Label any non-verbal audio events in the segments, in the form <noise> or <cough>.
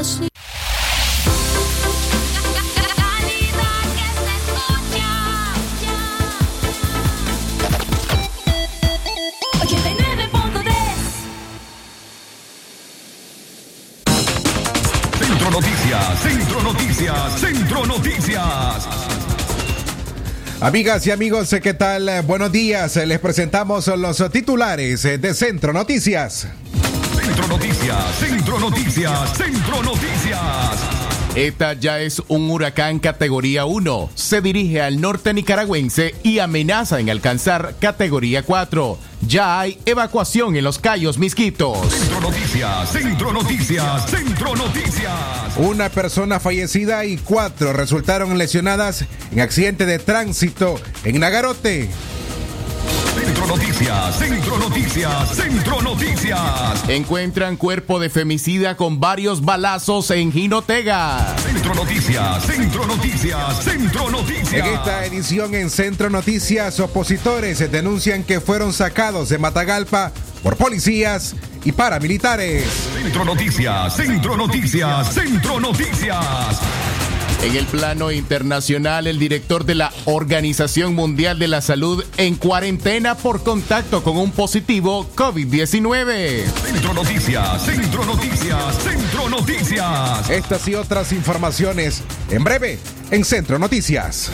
así. Centro Noticias, Centro Noticias, Centro Noticias. Amigas y amigos, ¿qué tal? Buenos días. Les presentamos los titulares de Centro Noticias. Centro Noticias, Centro Noticias, Centro Noticias. ETA ya es un huracán categoría 1. Se dirige al norte nicaragüense y amenaza en alcanzar categoría 4. Ya hay evacuación en los Cayos Misquitos. Centro Noticias, Centro Noticias, Centro Noticias. Una persona fallecida y cuatro resultaron lesionadas en accidente de tránsito en Nagarote. Centro Noticias, Centro Noticias, Centro Noticias. Encuentran cuerpo de femicida con varios balazos en Jinotega. Centro Noticias, Centro Noticias, Centro Noticias. En esta edición en Centro Noticias, opositores denuncian que fueron sacados de Matagalpa por policías y paramilitares. Centro Noticias, Centro Noticias, Centro Noticias. En el plano internacional, el director de la Organización Mundial de la Salud en cuarentena por contacto con un positivo COVID-19. Centro Noticias, Centro Noticias, Centro Noticias. Estas y otras informaciones en breve en Centro Noticias.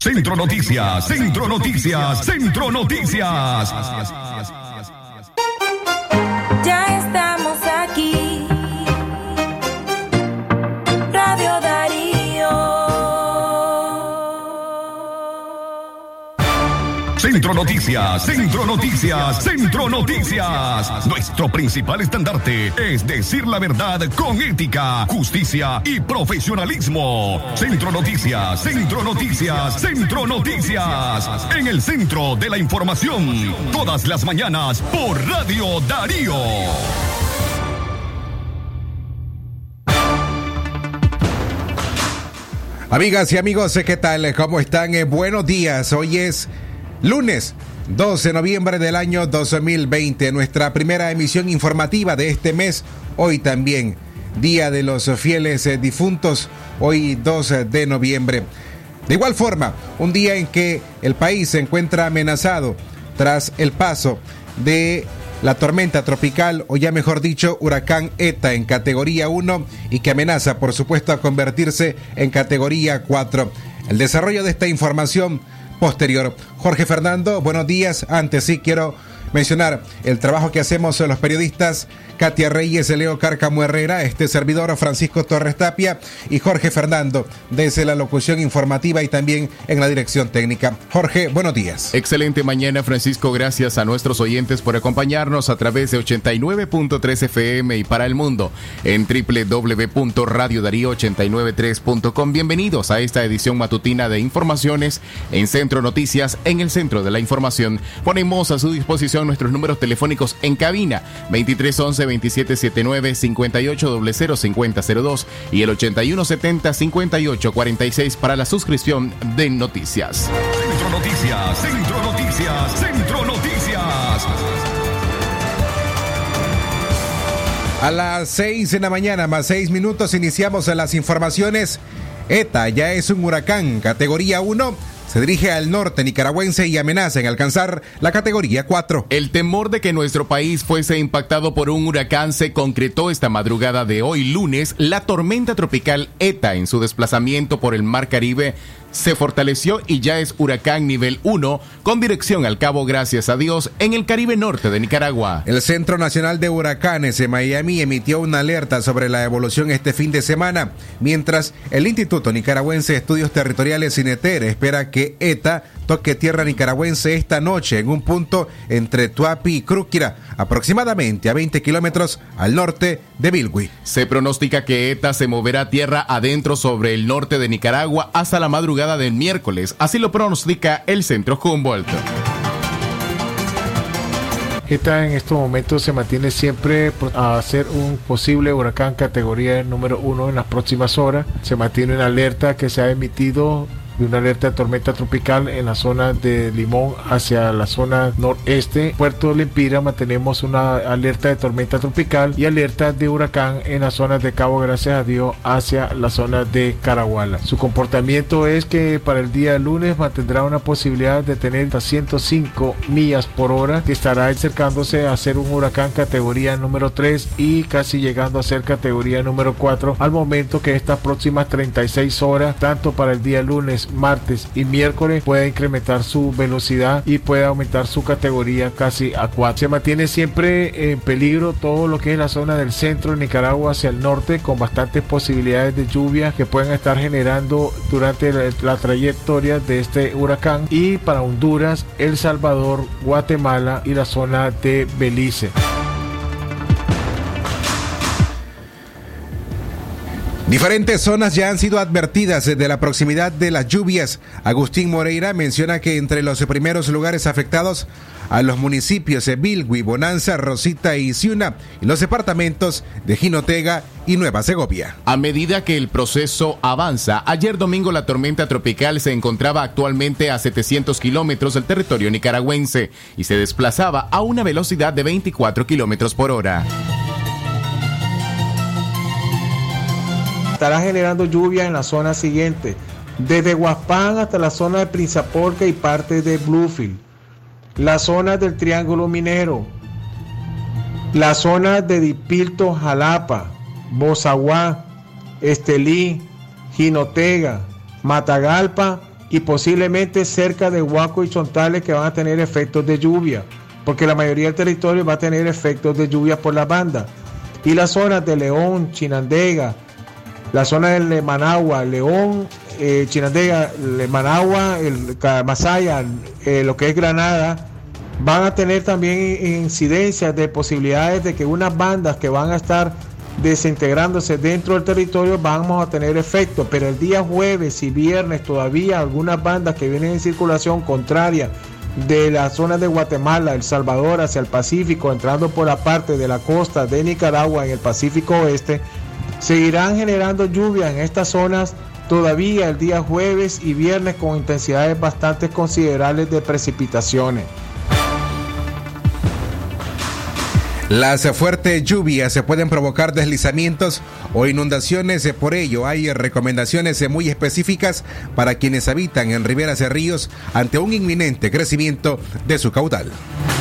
Centro Noticias, Centro Noticias, Centro Noticias. Ya Centro Noticias, Centro Noticias, Centro Noticias. Nuestro principal estandarte es decir la verdad con ética, justicia y profesionalismo. Centro Noticias, Centro Noticias, Centro Noticias. En el centro de la información, todas las mañanas por Radio Darío. Amigas y amigos, ¿qué tal? ¿Cómo están? Eh, buenos días. Hoy es lunes 12 de noviembre del año 2020, nuestra primera emisión informativa de este mes. Hoy también, Día de los Fieles eh, Difuntos, hoy 2 de noviembre. De igual forma, un día en que el país se encuentra amenazado tras el paso de la tormenta tropical, o ya mejor dicho, huracán ETA en categoría 1 y que amenaza, por supuesto, a convertirse en categoría 4. El desarrollo de esta información posterior. Jorge Fernando, buenos días. Antes sí quiero mencionar el trabajo que hacemos los periodistas Katia Reyes, Leo Cárcamo Herrera, este servidor Francisco Torres Tapia y Jorge Fernando desde la locución informativa y también en la dirección técnica. Jorge, buenos días. Excelente mañana, Francisco. Gracias a nuestros oyentes por acompañarnos a través de 89.3 FM y para el mundo en www.radiodarío893.com. Bienvenidos a esta edición matutina de informaciones en Centro Noticias, en el centro de la información. Ponemos a su disposición nuestros números telefónicos en cabina 2311 2779 5800 5002 y el 8170 5846 para la suscripción de noticias. Centro Noticias, Centro Noticias, Centro Noticias. A las 6 de la mañana, más 6 minutos, iniciamos las informaciones. ETA ya es un huracán, categoría 1 se dirige al norte nicaragüense y amenaza en alcanzar la categoría 4. El temor de que nuestro país fuese impactado por un huracán se concretó esta madrugada de hoy lunes. La tormenta tropical ETA en su desplazamiento por el Mar Caribe se fortaleció y ya es huracán nivel 1 con dirección al Cabo Gracias a Dios en el Caribe Norte de Nicaragua. El Centro Nacional de Huracanes en Miami emitió una alerta sobre la evolución este fin de semana, mientras el Instituto Nicaragüense de Estudios Territoriales CINETER espera que ETA toque tierra nicaragüense esta noche en un punto entre Tuapi y Crúquira, aproximadamente a 20 kilómetros al norte de Bilwi. Se pronostica que ETA se moverá tierra adentro sobre el norte de Nicaragua hasta la madrugada del miércoles, así lo pronostica el Centro Humboldt. ETA en estos momentos se mantiene siempre a ser un posible huracán categoría número uno en las próximas horas. Se mantiene una alerta que se ha emitido de una alerta de tormenta tropical en la zona de Limón hacia la zona noreste. Puerto Lempira mantenemos una alerta de tormenta tropical y alerta de huracán en las zonas de Cabo Gracias a Dios hacia la zona de Caraguala. Su comportamiento es que para el día lunes mantendrá una posibilidad de tener hasta 105 millas por hora que estará acercándose a ser un huracán categoría número 3 y casi llegando a ser categoría número 4 al momento que estas próximas 36 horas tanto para el día lunes, martes y miércoles pueda incrementar su velocidad y pueda aumentar su categoría casi a 4. Se mantiene siempre en peligro todo lo que es la zona del centro de Nicaragua hacia el norte con bastantes posibilidades de lluvia que pueden estar generando durante la, la trayectoria de este huracán y para Honduras, El Salvador, Guatemala y la zona de Belice. Diferentes zonas ya han sido advertidas de la proximidad de las lluvias. Agustín Moreira menciona que entre los primeros lugares afectados a los municipios de Bilgui, Bonanza, Rosita y Ciuna, y los departamentos de Jinotega y Nueva Segovia. A medida que el proceso avanza, ayer domingo la tormenta tropical se encontraba actualmente a 700 kilómetros del territorio nicaragüense y se desplazaba a una velocidad de 24 kilómetros por hora. Estará generando lluvia en la zona siguiente, desde Huaspán hasta la zona de Prinzaporca y parte de Bluefield, la zona del Triángulo Minero, la zona de Dipilto, Jalapa, Bozaguá, Estelí, Jinotega, Matagalpa y posiblemente cerca de Huaco y Chontales que van a tener efectos de lluvia, porque la mayoría del territorio va a tener efectos de lluvia por la banda. Y las zonas de León, Chinandega, la zona de Managua, León, eh, Chinandega, Managua, el Masaya, eh, lo que es Granada, van a tener también incidencias de posibilidades de que unas bandas que van a estar desintegrándose dentro del territorio vamos a tener efecto, pero el día jueves y viernes todavía algunas bandas que vienen en circulación contraria de la zona de Guatemala, El Salvador hacia el Pacífico, entrando por la parte de la costa de Nicaragua en el Pacífico Oeste, Seguirán generando lluvia en estas zonas todavía el día jueves y viernes con intensidades bastante considerables de precipitaciones. Las fuertes lluvias se pueden provocar deslizamientos o inundaciones, por ello hay recomendaciones muy específicas para quienes habitan en riberas de ríos ante un inminente crecimiento de su caudal.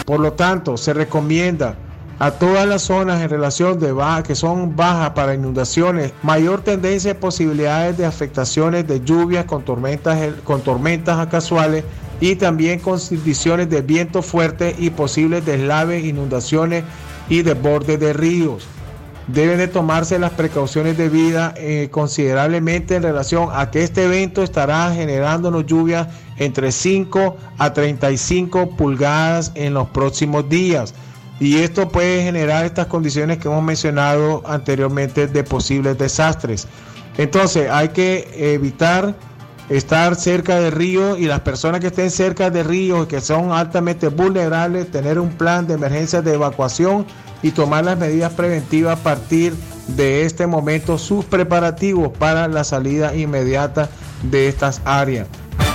Por lo tanto, se recomienda a todas las zonas en relación de baja, que son bajas para inundaciones, mayor tendencia de posibilidades de afectaciones de lluvias con tormentas, con tormentas casuales y también con condiciones de viento fuerte y posibles deslaves, inundaciones y desbordes de ríos. Deben de tomarse las precauciones debidas eh, considerablemente en relación a que este evento estará generándonos lluvias entre 5 a 35 pulgadas en los próximos días. Y esto puede generar estas condiciones que hemos mencionado anteriormente de posibles desastres. Entonces hay que evitar estar cerca de ríos y las personas que estén cerca de ríos que son altamente vulnerables, tener un plan de emergencia de evacuación y tomar las medidas preventivas a partir de este momento, sus preparativos para la salida inmediata de estas áreas.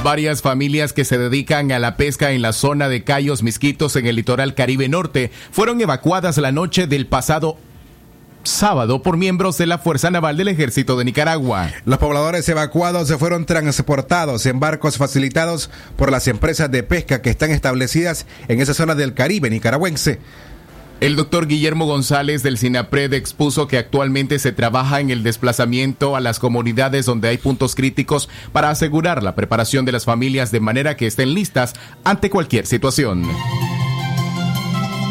Varias familias que se dedican a la pesca en la zona de Cayos Misquitos en el litoral Caribe Norte fueron evacuadas la noche del pasado sábado por miembros de la Fuerza Naval del Ejército de Nicaragua. Los pobladores evacuados se fueron transportados en barcos facilitados por las empresas de pesca que están establecidas en esa zona del Caribe nicaragüense. El doctor Guillermo González del SINAPRED expuso que actualmente se trabaja en el desplazamiento a las comunidades donde hay puntos críticos para asegurar la preparación de las familias de manera que estén listas ante cualquier situación.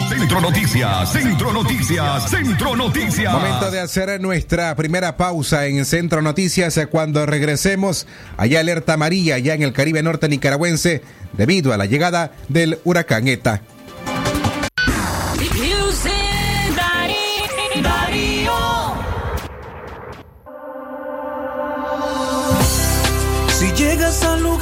Centro Noticias, Centro Noticias, Centro Noticias. Momento de hacer nuestra primera pausa en Centro Noticias. Cuando regresemos, hay alerta amarilla ya en el Caribe Norte nicaragüense debido a la llegada del huracán ETA.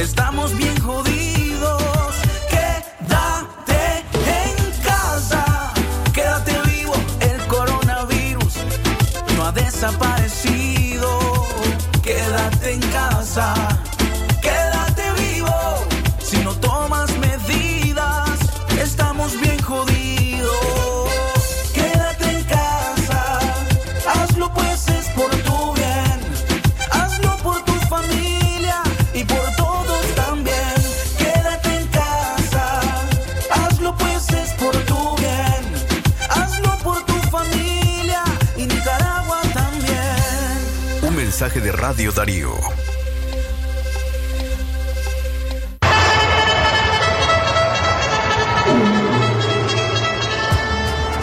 estamos bien jodidos. Quédate en casa. Quédate vivo, el coronavirus no ha desaparecido. Quédate en casa. Mensaje de Radio Darío.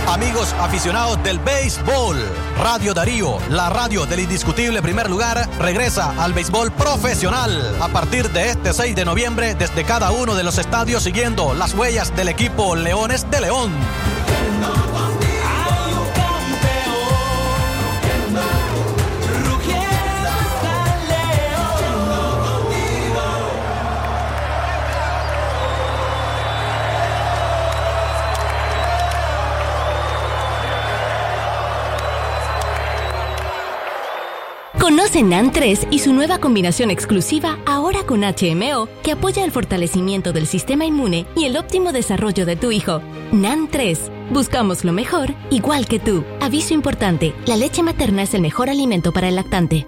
Amigos aficionados del béisbol, Radio Darío, la radio del indiscutible primer lugar, regresa al béisbol profesional a partir de este 6 de noviembre desde cada uno de los estadios siguiendo las huellas del equipo Leones de León. NAN 3 y su nueva combinación exclusiva ahora con HMO que apoya el fortalecimiento del sistema inmune y el óptimo desarrollo de tu hijo. NAN 3. Buscamos lo mejor, igual que tú. Aviso importante, la leche materna es el mejor alimento para el lactante.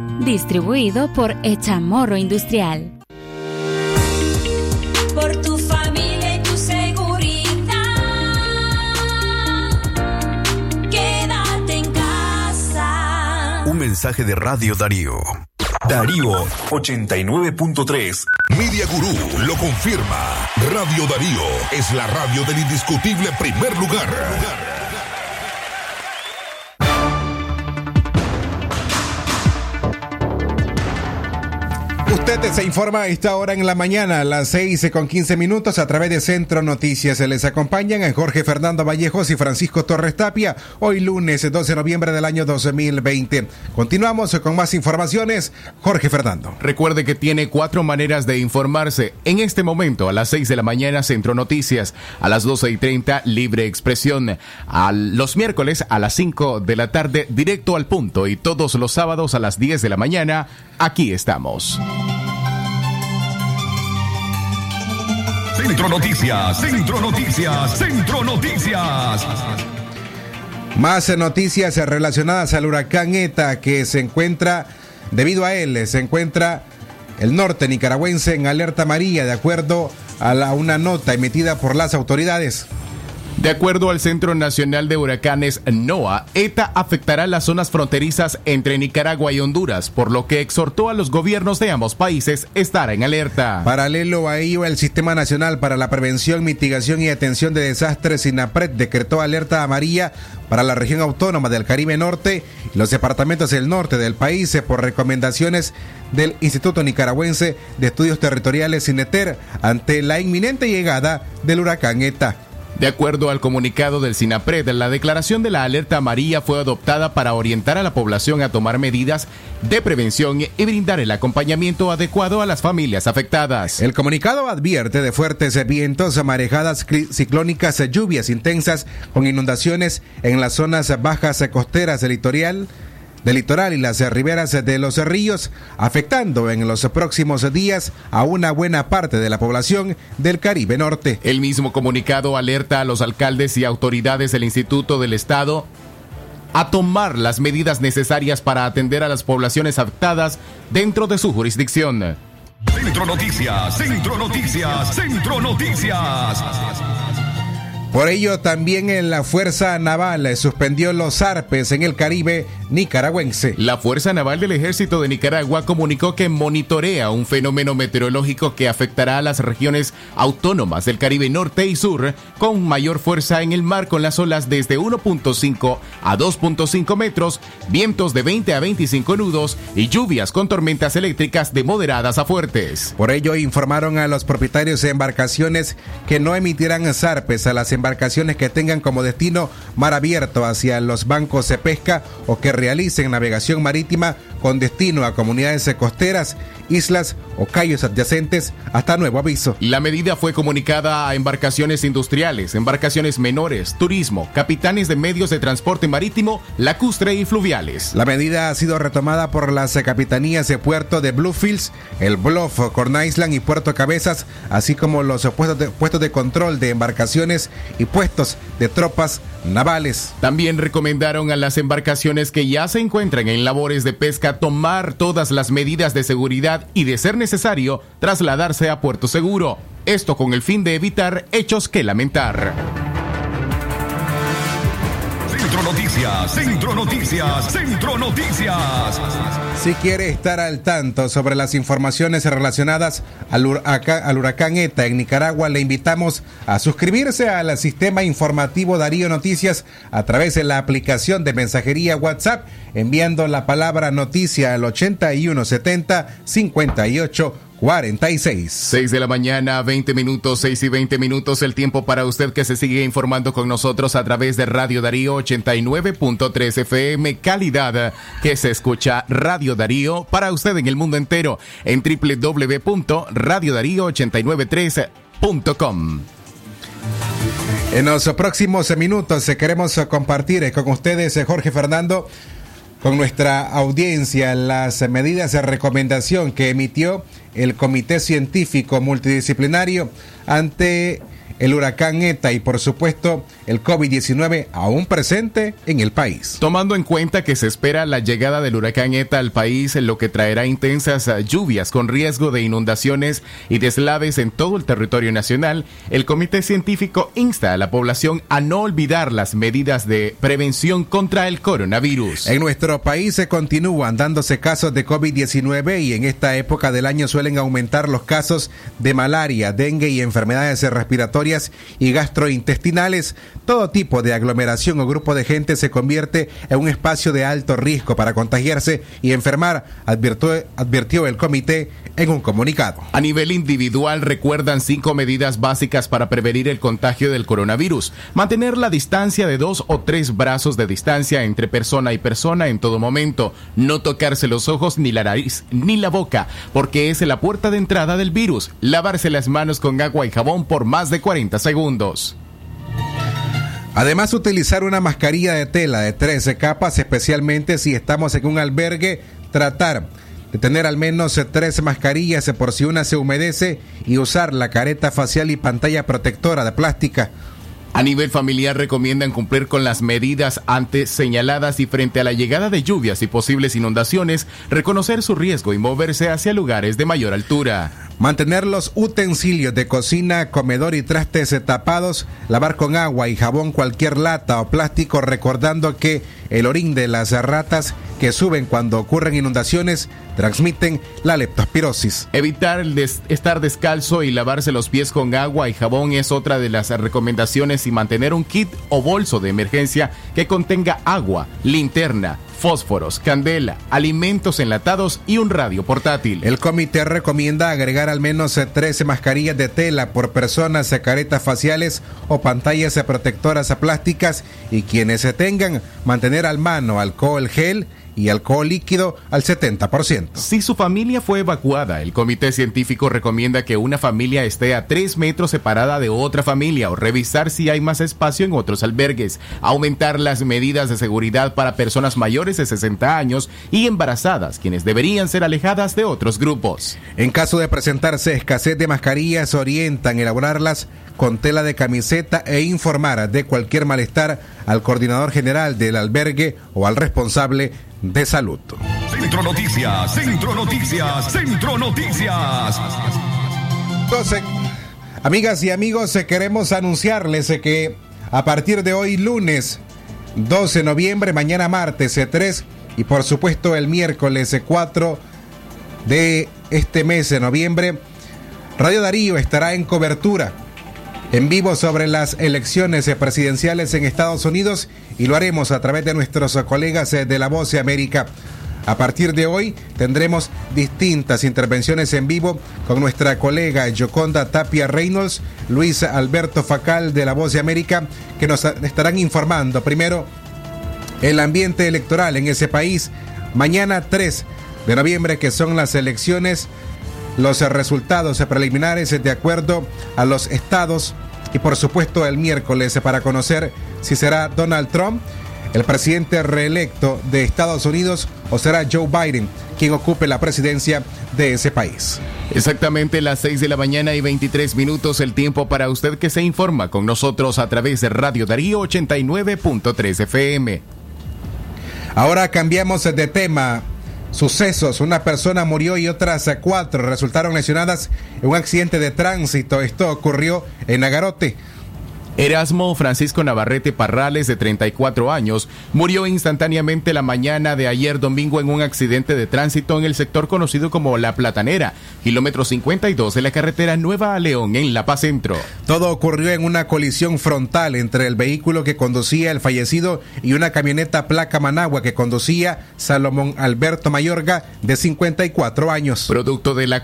Distribuido por Echamorro Industrial. Por tu familia y tu seguridad. Quédate en casa. Un mensaje de Radio Darío. Darío 89.3. Media Gurú lo confirma. Radio Darío es la radio del indiscutible primer lugar. Se informa a esta hora en la mañana, a las 6 con 15 minutos, a través de Centro Noticias. Se les acompañan a Jorge Fernando Vallejos y Francisco Torres Tapia, hoy lunes 12 de noviembre del año 2020. Continuamos con más informaciones. Jorge Fernando. Recuerde que tiene cuatro maneras de informarse. En este momento, a las 6 de la mañana, Centro Noticias. A las 12 y 30, Libre Expresión. A los miércoles, a las 5 de la tarde, directo al punto. Y todos los sábados, a las 10 de la mañana, aquí estamos. Centro Noticias, Centro Noticias, Centro Noticias. Más noticias relacionadas al huracán ETA que se encuentra, debido a él, se encuentra el norte nicaragüense en alerta amarilla, de acuerdo a la, una nota emitida por las autoridades. De acuerdo al Centro Nacional de Huracanes NOAA, ETA afectará las zonas fronterizas entre Nicaragua y Honduras, por lo que exhortó a los gobiernos de ambos países estar en alerta. Paralelo a ello, el Sistema Nacional para la Prevención, Mitigación y Atención de Desastres, SINAPRED, decretó alerta amarilla para la región autónoma del Caribe Norte y los departamentos del norte del país eh, por recomendaciones del Instituto Nicaragüense de Estudios Territoriales, INETER, ante la inminente llegada del huracán ETA. De acuerdo al comunicado del SINAPRED, la declaración de la alerta amarilla fue adoptada para orientar a la población a tomar medidas de prevención y brindar el acompañamiento adecuado a las familias afectadas. El comunicado advierte de fuertes vientos, marejadas ciclónicas, lluvias intensas con inundaciones en las zonas bajas costeras del litoral del litoral y las riberas de los ríos, afectando en los próximos días a una buena parte de la población del Caribe Norte. El mismo comunicado alerta a los alcaldes y autoridades del Instituto del Estado a tomar las medidas necesarias para atender a las poblaciones afectadas dentro de su jurisdicción. Centro Noticias, Centro Noticias, Centro Noticias. Por ello, también en la Fuerza Naval suspendió los arpes en el Caribe nicaragüense. La Fuerza Naval del Ejército de Nicaragua comunicó que monitorea un fenómeno meteorológico que afectará a las regiones autónomas del Caribe Norte y Sur con mayor fuerza en el mar con las olas desde 1.5 a 2.5 metros, vientos de 20 a 25 nudos y lluvias con tormentas eléctricas de moderadas a fuertes. Por ello, informaron a los propietarios de embarcaciones que no emitirán zarpes a las embarcaciones que tengan como destino mar abierto hacia los bancos de pesca o que realicen navegación marítima con destino a comunidades costeras, islas o cayos adyacentes hasta nuevo aviso. La medida fue comunicada a embarcaciones industriales, embarcaciones menores, turismo, capitanes de medios de transporte marítimo, lacustre y fluviales. La medida ha sido retomada por las capitanías de puerto de Bluefields, el Bluff, Corn Island y Puerto Cabezas, así como los puestos de, puestos de control de embarcaciones y puestos de tropas navales. También recomendaron a las embarcaciones que ya se encuentran en labores de pesca tomar todas las medidas de seguridad y, de ser necesario, trasladarse a puerto seguro. Esto con el fin de evitar hechos que lamentar. Centro Noticias, Centro Noticias, Centro Noticias. Si quiere estar al tanto sobre las informaciones relacionadas al, huracán, ETA en Nicaragua, le invitamos a suscribirse al sistema informativo Darío Noticias a través de la aplicación de mensajería WhatsApp, enviando la palabra noticia al 8170 58 46. 6 de la mañana, 20 minutos, 6 y 20 minutos, el tiempo para usted que se sigue informando con nosotros a través de Radio Darío 89.3 FM, calidad que se escucha Radio Darío para usted en el mundo entero en www.radiodarío893.com. En los próximos minutos eh, queremos compartir con ustedes, eh, Jorge Fernando, con nuestra audiencia, las medidas de recomendación que emitió el Comité Científico Multidisciplinario ante el huracán ETA y por supuesto el COVID-19 aún presente en el país. Tomando en cuenta que se espera la llegada del huracán ETA al país, lo que traerá intensas lluvias con riesgo de inundaciones y deslaves en todo el territorio nacional, el comité científico insta a la población a no olvidar las medidas de prevención contra el coronavirus. En nuestro país se continúan dándose casos de COVID-19 y en esta época del año suelen aumentar los casos de malaria, dengue y enfermedades respiratorias y gastrointestinales. Todo tipo de aglomeración o grupo de gente se convierte en un espacio de alto riesgo para contagiarse y enfermar, advirtió, advirtió el comité en un comunicado. A nivel individual recuerdan cinco medidas básicas para prevenir el contagio del coronavirus. Mantener la distancia de dos o tres brazos de distancia entre persona y persona en todo momento. No tocarse los ojos ni la nariz ni la boca, porque es la puerta de entrada del virus. Lavarse las manos con agua y jabón por más de 40 segundos. Además, utilizar una mascarilla de tela de 13 capas, especialmente si estamos en un albergue, tratar de tener al menos tres mascarillas por si una se humedece y usar la careta facial y pantalla protectora de plástica. A nivel familiar recomiendan cumplir con las medidas antes señaladas y frente a la llegada de lluvias y posibles inundaciones, reconocer su riesgo y moverse hacia lugares de mayor altura. Mantener los utensilios de cocina, comedor y trastes tapados, lavar con agua y jabón cualquier lata o plástico recordando que el orín de las ratas que suben cuando ocurren inundaciones transmiten la leptospirosis. Evitar el estar descalzo y lavarse los pies con agua y jabón es otra de las recomendaciones y mantener un kit o bolso de emergencia que contenga agua, linterna, fósforos, candela, alimentos enlatados y un radio portátil. El comité recomienda agregar al menos eh, 13 mascarillas de tela por personas, caretas faciales o pantallas protectoras plásticas y quienes se tengan mantener al mano alcohol gel y alcohol líquido al 70%. Si su familia fue evacuada, el comité científico recomienda que una familia esté a 3 metros separada de otra familia o revisar si hay más espacio en otros albergues, aumentar las medidas de seguridad para personas mayores de 60 años y embarazadas, quienes deberían ser alejadas de otros grupos. En caso de presentarse escasez de mascarillas, orientan elaborarlas con tela de camiseta e informar de cualquier malestar al coordinador general del albergue o al responsable de salud. Centro Noticias, Centro Noticias, Centro Noticias. Entonces, amigas y amigos, eh, queremos anunciarles eh, que a partir de hoy, lunes 12 de noviembre, mañana martes eh, 3 y por supuesto el miércoles eh, 4 de este mes de noviembre, Radio Darío estará en cobertura en vivo sobre las elecciones eh, presidenciales en Estados Unidos y lo haremos a través de nuestros eh, colegas eh, de La Voz de América. A partir de hoy tendremos distintas intervenciones en vivo con nuestra colega Yoconda Tapia Reynolds, Luis Alberto Facal de La Voz de América, que nos estarán informando primero el ambiente electoral en ese país. Mañana 3 de noviembre, que son las elecciones, los resultados preliminares de acuerdo a los estados y por supuesto el miércoles para conocer si será Donald Trump el presidente reelecto de Estados Unidos o será Joe Biden quien ocupe la presidencia de ese país. Exactamente las 6 de la mañana y 23 minutos el tiempo para usted que se informa con nosotros a través de Radio Darío 89.3 FM. Ahora cambiamos de tema. Sucesos, una persona murió y otras cuatro resultaron lesionadas en un accidente de tránsito. Esto ocurrió en Agarote. Erasmo Francisco Navarrete Parrales, de 34 años, murió instantáneamente la mañana de ayer domingo en un accidente de tránsito en el sector conocido como La Platanera, kilómetro 52 de la carretera Nueva a León, en La Paz Centro. Todo ocurrió en una colisión frontal entre el vehículo que conducía el fallecido y una camioneta placa Managua que conducía Salomón Alberto Mayorga, de 54 años. Producto de la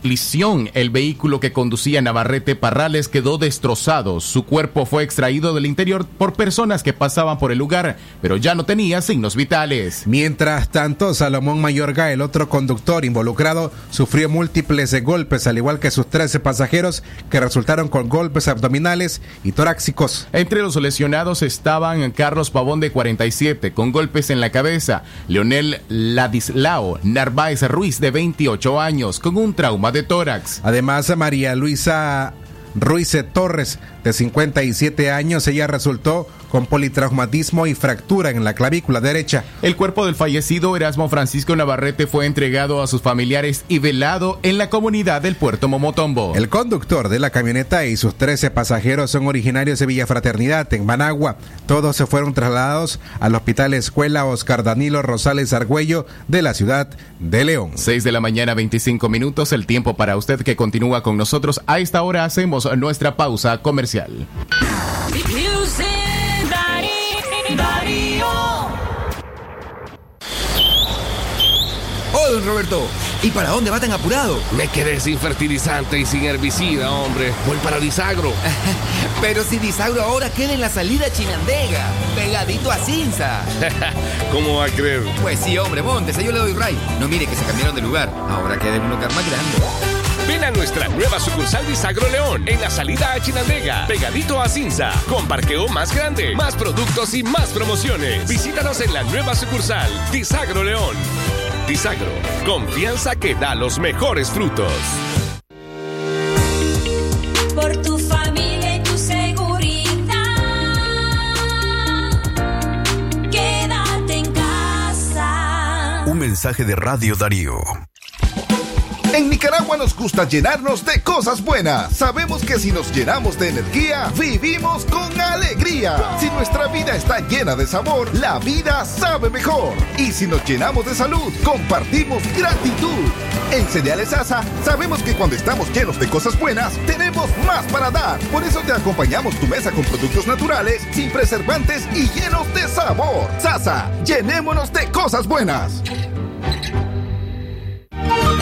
colisión, el vehículo que conducía Navarrete Parrales quedó destrozado. Su cuerpo fue extraído del interior por personas que pasaban por el lugar, pero ya no tenía signos vitales. Mientras tanto, Salomón Mayorga, el otro conductor involucrado, sufrió múltiples golpes, al igual que sus 13 pasajeros, que resultaron con golpes abdominales y torácicos. Entre los lesionados estaban Carlos Pavón de 47 con golpes en la cabeza, Leonel Ladislao Narváez Ruiz de 28 años con un trauma de tórax. Además, María Luisa Ruiz Torres, de 57 años, ella resultó con politraumatismo y fractura en la clavícula derecha. El cuerpo del fallecido Erasmo Francisco Navarrete fue entregado a sus familiares y velado en la comunidad del puerto Momotombo. El conductor de la camioneta y sus 13 pasajeros son originarios de Villa Fraternidad, en Managua. Todos se fueron trasladados al Hospital Escuela Oscar Danilo Rosales Argüello de la ciudad de León. 6 de la mañana, 25 minutos, el tiempo para usted que continúa con nosotros. A esta hora hacemos nuestra pausa comercial. Oh, don Roberto, ¿y para dónde va tan apurado? Me quedé sin fertilizante y sin herbicida, hombre. Voy para Disagro. <laughs> Pero si Disagro ahora queda en la salida Chinandega, pegadito a Cinza. <laughs> ¿Cómo va a creer? Pues sí, hombre, montes, yo le doy ray. No mire que se cambiaron de lugar. Ahora queda en un lugar más grande. A nuestra nueva sucursal Bisagro León en la salida a Chinandega, pegadito a Cinza, con parqueo más grande, más productos y más promociones. Visítanos en la nueva sucursal Bisagro León. Bisagro, confianza que da los mejores frutos. Por tu familia y tu seguridad, quédate en casa. Un mensaje de Radio Darío. En Nicaragua nos gusta llenarnos de cosas buenas. Sabemos que si nos llenamos de energía, vivimos con alegría. Si nuestra vida está llena de sabor, la vida sabe mejor. Y si nos llenamos de salud, compartimos gratitud. En Cereales Asa, sabemos que cuando estamos llenos de cosas buenas, tenemos más para dar. Por eso te acompañamos tu mesa con productos naturales, sin preservantes y llenos de sabor. Sasa, llenémonos de cosas buenas.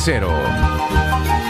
cero.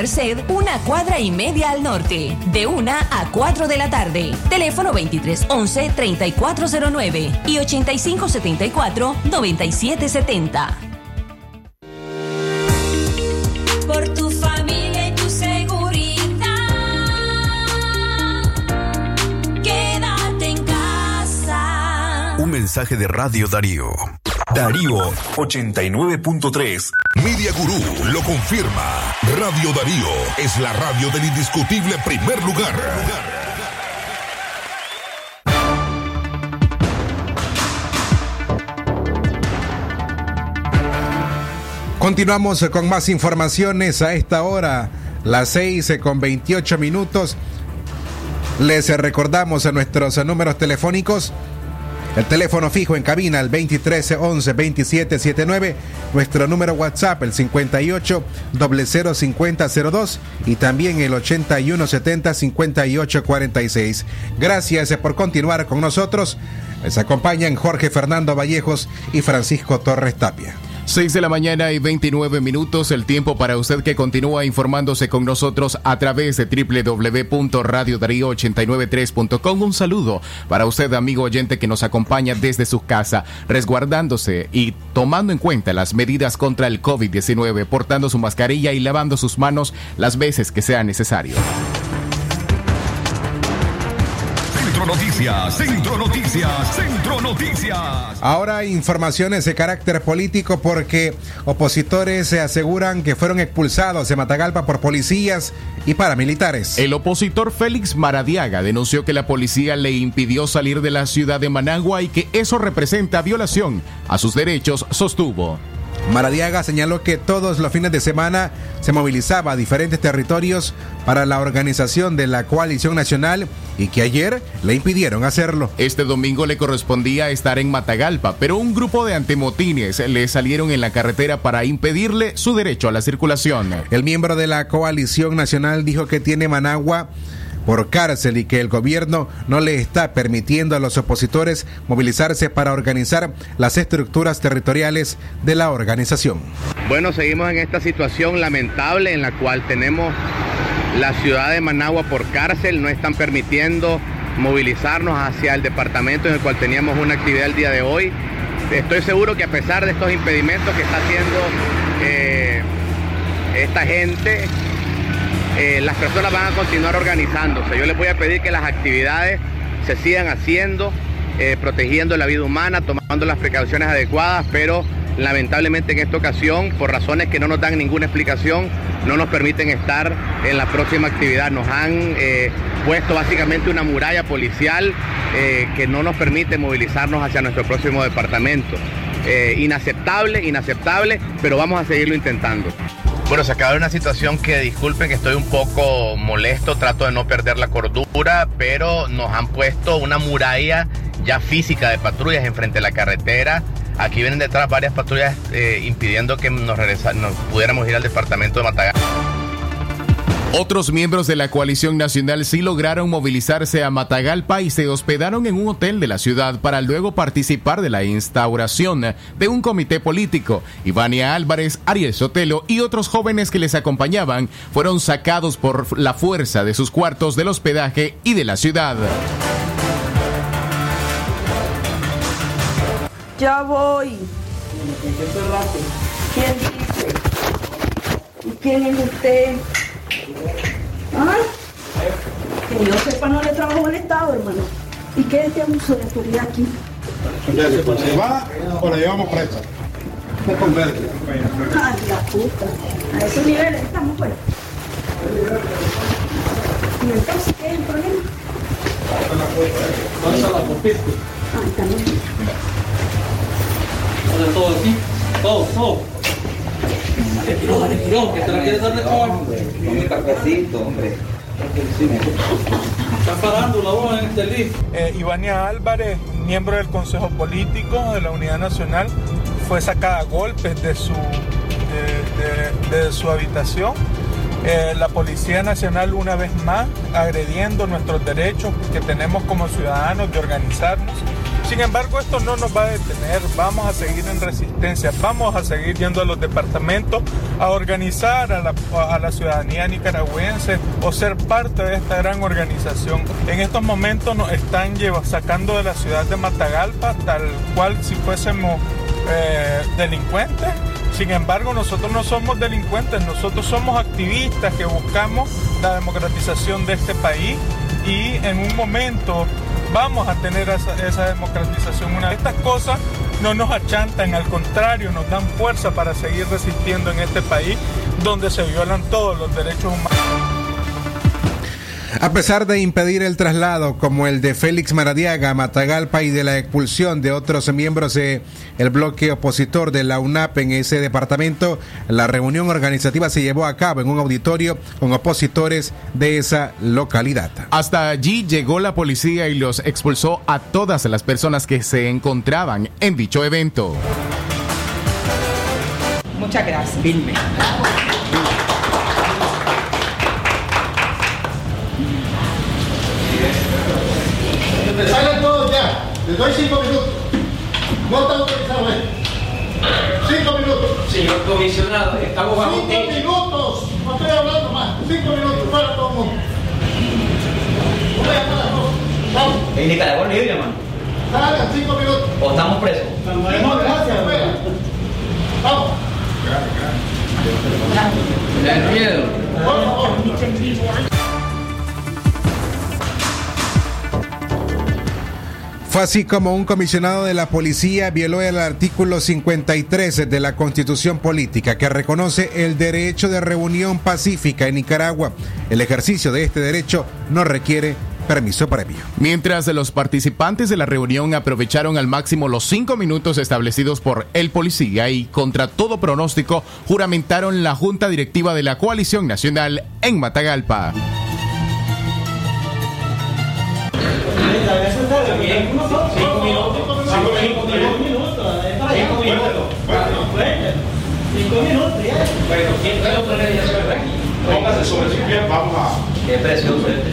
Merced, una cuadra y media al norte, de 1 a 4 de la tarde. Teléfono 2311-3409 y 8574-9770. Por tu familia y tu seguridad. Quédate en casa. Un mensaje de Radio Darío. Darío 89.3. Media Gurú lo confirma. Radio Darío es la radio del indiscutible primer lugar. Continuamos con más informaciones a esta hora, las 6 con 28 minutos. Les recordamos a nuestros números telefónicos. El teléfono fijo en cabina, el 2311 2779. Nuestro número WhatsApp, el 58 005002. Y también el 8170 5846. Gracias por continuar con nosotros. Les acompañan Jorge Fernando Vallejos y Francisco Torres Tapia. 6 de la mañana y 29 minutos, el tiempo para usted que continúa informándose con nosotros a través de www.radiodarío893.com. Un saludo para usted, amigo oyente que nos acompaña desde su casa, resguardándose y tomando en cuenta las medidas contra el COVID-19, portando su mascarilla y lavando sus manos las veces que sea necesario. Noticias, Centro Noticias, Centro Noticias. Ahora informaciones de carácter político porque opositores se aseguran que fueron expulsados de Matagalpa por policías y paramilitares. El opositor Félix Maradiaga denunció que la policía le impidió salir de la ciudad de Managua y que eso representa violación a sus derechos, sostuvo. Maradiaga señaló que todos los fines de semana se movilizaba a diferentes territorios para la organización de la coalición nacional y que ayer le impidieron hacerlo. Este domingo le correspondía estar en Matagalpa, pero un grupo de antemotines le salieron en la carretera para impedirle su derecho a la circulación. El miembro de la coalición nacional dijo que tiene Managua por cárcel y que el gobierno no le está permitiendo a los opositores movilizarse para organizar las estructuras territoriales de la organización. Bueno, seguimos en esta situación lamentable en la cual tenemos la ciudad de Managua por cárcel, no están permitiendo movilizarnos hacia el departamento en el cual teníamos una actividad el día de hoy. Estoy seguro que a pesar de estos impedimentos que está haciendo eh, esta gente, eh, las personas van a continuar organizándose. Yo les voy a pedir que las actividades se sigan haciendo, eh, protegiendo la vida humana, tomando las precauciones adecuadas, pero lamentablemente en esta ocasión, por razones que no nos dan ninguna explicación, no nos permiten estar en la próxima actividad. Nos han eh, puesto básicamente una muralla policial que no nos permite movilizarnos hacia nuestro próximo departamento. Inaceptable, inaceptable, pero vamos a seguirlo intentando. Bueno, se acaba de una situación que disculpen que estoy un poco molesto, trato de no perder la cordura, pero nos han puesto una muralla ya física de patrullas enfrente de la carretera Aquí vienen detrás varias patrullas eh, impidiendo que nos, regresa- pudiéramos ir al departamento de Matagalpa. Otros miembros de la coalición nacional sí lograron movilizarse a Matagalpa y se hospedaron en un hotel de la ciudad para luego participar de la instauración de un comité político. Ivania Álvarez, Ariel Sotelo y otros jóvenes que les acompañaban fueron sacados por la fuerza de sus cuartos del hospedaje y de la ciudad. Ya voy. ¿Quién dice? ¿Y quién es usted? ¿Ah? Que yo sepa, no le trabajo al Estado, hermano. ¿Y qué es este abuso de autoridad aquí? ¿Se va o la llevamos presa? Ay, la puta. A esos niveles estamos, pues. ¿Y entonces qué es el problema? Ay, también. todo aquí, todo, todo. Que te la quieres dar de todo. Un cafecito, hombre. Está parando la voz en este. Eh, Ivania Álvarez, miembro del Consejo Político de la Unidad Nacional, fue sacada a golpes de su, de su habitación. Eh, la Policía Nacional una vez más agrediendo nuestros derechos que tenemos como ciudadanos de organizarnos. Sin embargo, esto no nos va a detener, vamos a seguir en resistencia, vamos a seguir yendo a los departamentos a organizar a la, ciudadanía nicaragüense o ser parte de esta gran organización. En estos momentos nos están lleva- sacando de la ciudad de Matagalpa tal cual si fuésemos eh, delincuentes. Sin embargo, nosotros no somos delincuentes, nosotros somos activistas que buscamos la democratización de este país y en un momento vamos a tener esa, democratización. Una, estas cosas no nos achantan, al contrario, nos dan fuerza para seguir resistiendo en este país donde se violan todos los derechos humanos. A pesar de impedir el traslado como el de Félix Maradiaga a Matagalpa y de la expulsión de otros miembros del bloque opositor de la UNAP en ese departamento, la reunión organizativa se llevó a cabo en un auditorio con opositores de esa localidad. Hasta allí llegó la policía y los expulsó a todas las personas que se encontraban en dicho evento. Muchas gracias. Salgan Les doy cinco minutos. No está autorizado esto. Cinco minutos. Señor comisionado, estamos bajo Cinco minutos. No estoy hablando más. Cinco minutos. Fuera todo el mundo. No. Vamos. En Nicaragua libre, hermano. Salgan cinco minutos. O estamos presos. No, gracias. fuera. Vamos. miedo. Por favor. Fue así como un comisionado de la policía violó el artículo 53 de la Constitución Política que reconoce el derecho de reunión pacífica en Nicaragua. El ejercicio de este derecho no requiere permiso previo. Mientras los participantes de la reunión aprovecharon al máximo los cinco minutos establecidos por el policía y contra todo pronóstico juramentaron la Junta Directiva de la Coalición Nacional en Matagalpa. Cinco minutos. Cinco minutos. Cinco minutos. Cinco minutos. Bueno, ¿quién puede poner ya pie. Vamos a. Qué precioso este.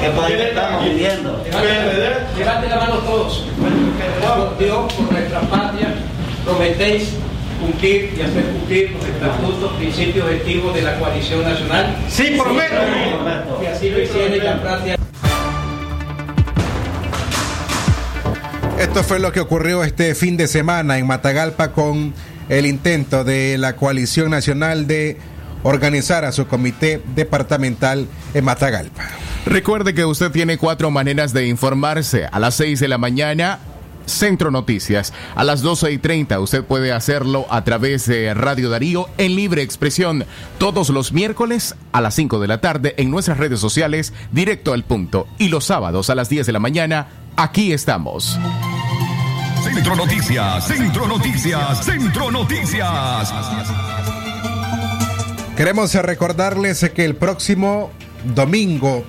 ¿Qué poder estamos viviendo? Levanten la mano todos. Dios, por nuestra patria, prometéis cumplir y hacer cumplir los estatutos, principios, objetivos de la coalición nacional. Sí, prometo. Que así lo hiciere la Esto fue lo que ocurrió este fin de semana en Matagalpa con el intento de la coalición nacional de organizar a su comité departamental en Matagalpa. Recuerde que usted tiene cuatro maneras de informarse. A las 6 de la mañana, Centro Noticias. A las 12 y 30 usted puede hacerlo a través de Radio Darío en libre expresión. Todos los miércoles a las 5 de la tarde en nuestras redes sociales, directo al punto. Y los sábados a las 10 de la mañana, aquí estamos. Centro Noticias, Centro Noticias, Centro Noticias. Queremos recordarles que el próximo domingo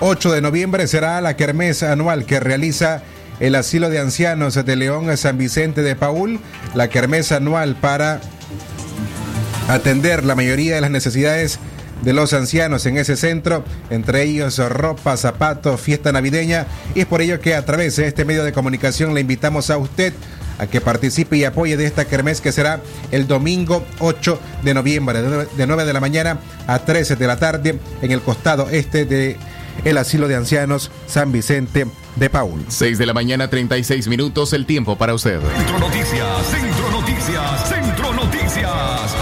8 de noviembre será la kermés anual que realiza el asilo de ancianos de León San Vicente de Paul, la kermesa anual para atender la mayoría de las necesidades de los ancianos en ese centro, entre ellos ropa, zapatos, fiesta navideña, y es por ello que a través de este medio de comunicación le invitamos a usted a que participe y apoye de esta kermés que será el domingo 8 de noviembre, de 9 de la mañana a 13 de la tarde, en el costado este de el asilo de ancianos San Vicente de Paul. 6 de la mañana, 36 minutos, el tiempo para usted. Centro Noticias, Centro Noticias, Centro Noticias.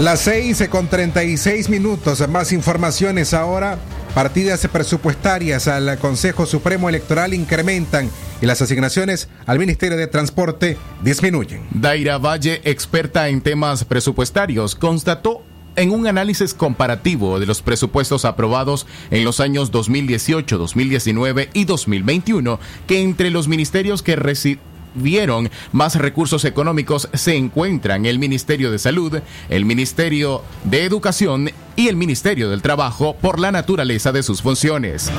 Las 6 con 36 minutos. Más informaciones ahora. Partidas presupuestarias al Consejo Supremo Electoral incrementan y las asignaciones al Ministerio de Transporte disminuyen. Daira Valle, experta en temas presupuestarios, constató en un análisis comparativo de los presupuestos aprobados en los años 2018, 2019 y 2021 que entre los ministerios que recibieron más recursos económicos se encuentran el Ministerio de Salud, el Ministerio de Educación y el Ministerio del Trabajo por la naturaleza de sus funciones.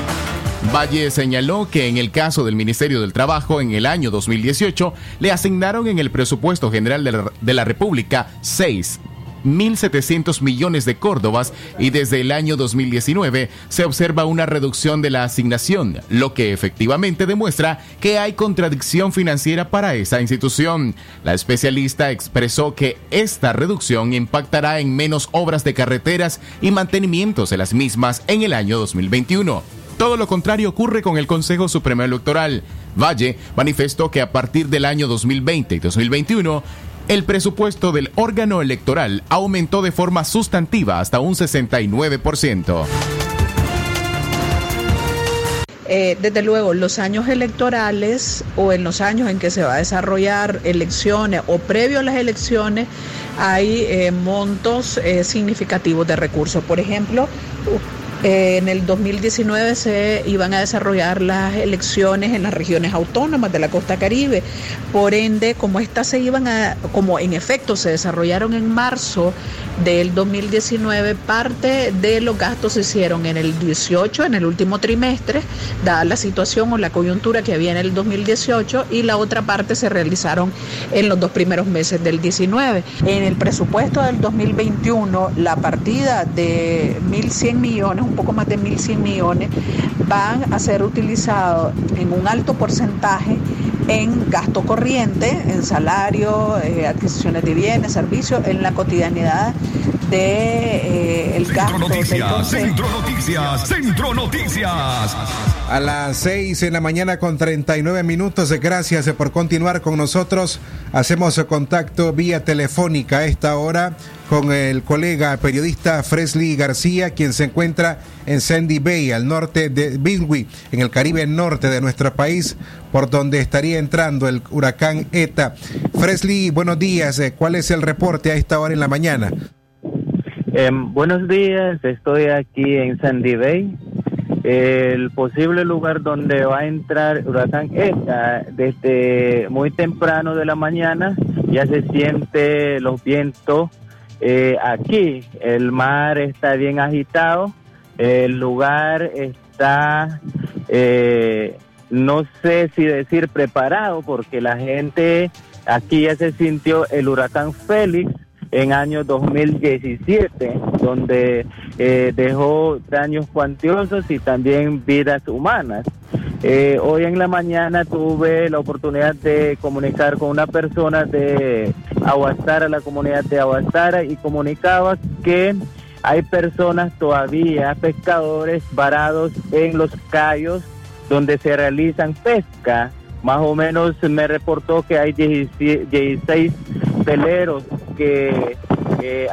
Valle señaló que en el caso del Ministerio del Trabajo en el año 2018 le asignaron en el presupuesto general de la, República 6 1.700 millones de córdobas y desde el año 2019 se observa una reducción de la asignación, lo que efectivamente demuestra que hay contradicción financiera para esa institución. La especialista expresó que esta reducción impactará en menos obras de carreteras y mantenimientos de las mismas en el año 2021. Todo lo contrario ocurre con el Consejo Supremo Electoral. Valle manifestó que a partir del año 2020 y 2021, el presupuesto del órgano electoral aumentó de forma sustantiva hasta un 69%. Eh, desde luego, los años electorales o en los años en que se va a desarrollar elecciones o previo a las elecciones, hay eh, montos eh, significativos de recursos. Por ejemplo, eh, en el 2019 se iban a desarrollar las elecciones en las regiones autónomas de la costa caribe. Por ende, como estas se iban a, como en efecto se desarrollaron en marzo del 2019, parte de los gastos se hicieron en el 18, en el último trimestre, dada la situación o la coyuntura que había en el 2018, y la otra parte se realizaron en los dos primeros meses del 19. En el presupuesto del 2021, la partida de 1.100 millones, un poco más de 1.100 millones, van a ser utilizados en un alto porcentaje en gasto corriente, en salario, eh, adquisiciones de bienes, servicios, en la cotidianidad de eh, el Centro gasto. Noticias. Centro Noticias, Centro Noticias. A las 6 en la mañana con 39 minutos. Gracias por continuar con nosotros. Hacemos contacto vía telefónica a esta hora con el colega periodista Fresley García, quien se encuentra en Sandy Bay, al norte de Bilwi, en el Caribe norte de nuestro país, por donde estaría entrando el huracán ETA. Fresley, buenos días. Eh, ¿Cuál es el reporte a esta hora en la mañana? Em, buenos días, estoy aquí en Sandy Bay, el posible lugar donde va a entrar huracán ETA desde muy temprano de la mañana, ya se siente los vientos eh, aquí, el mar está bien agitado, el lugar está, eh, no sé si decir preparado, porque la gente aquí ya se sintió el huracán Félix, en año 2017, donde eh, dejó daños cuantiosos y también vidas humanas. Eh, hoy en la mañana tuve la oportunidad de comunicar con una persona de Aguastara, la comunidad de Aguastara, y comunicaba que hay personas todavía, pescadores varados en los callos donde se realizan pesca. Más o menos me reportó que hay 16 16 peleros que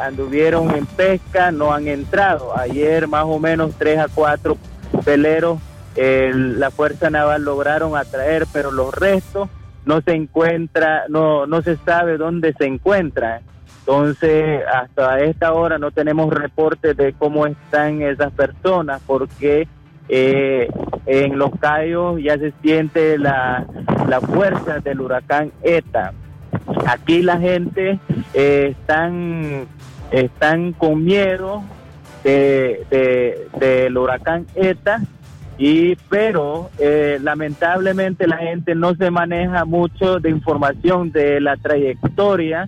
anduvieron en pesca, no han entrado. Ayer más o menos 3 a 4 peleros eh, la Fuerza Naval lograron atraer, pero los restos no se encuentra, no, no se sabe dónde se encuentran. Entonces, hasta esta hora no tenemos reportes de cómo están esas personas, porque eh, en los callos ya se siente la, la fuerza del huracán ETA. Aquí la gente eh, están, están con miedo de, de- del huracán ETA Y, pero eh, lamentablemente la gente no se maneja mucho de información de la trayectoria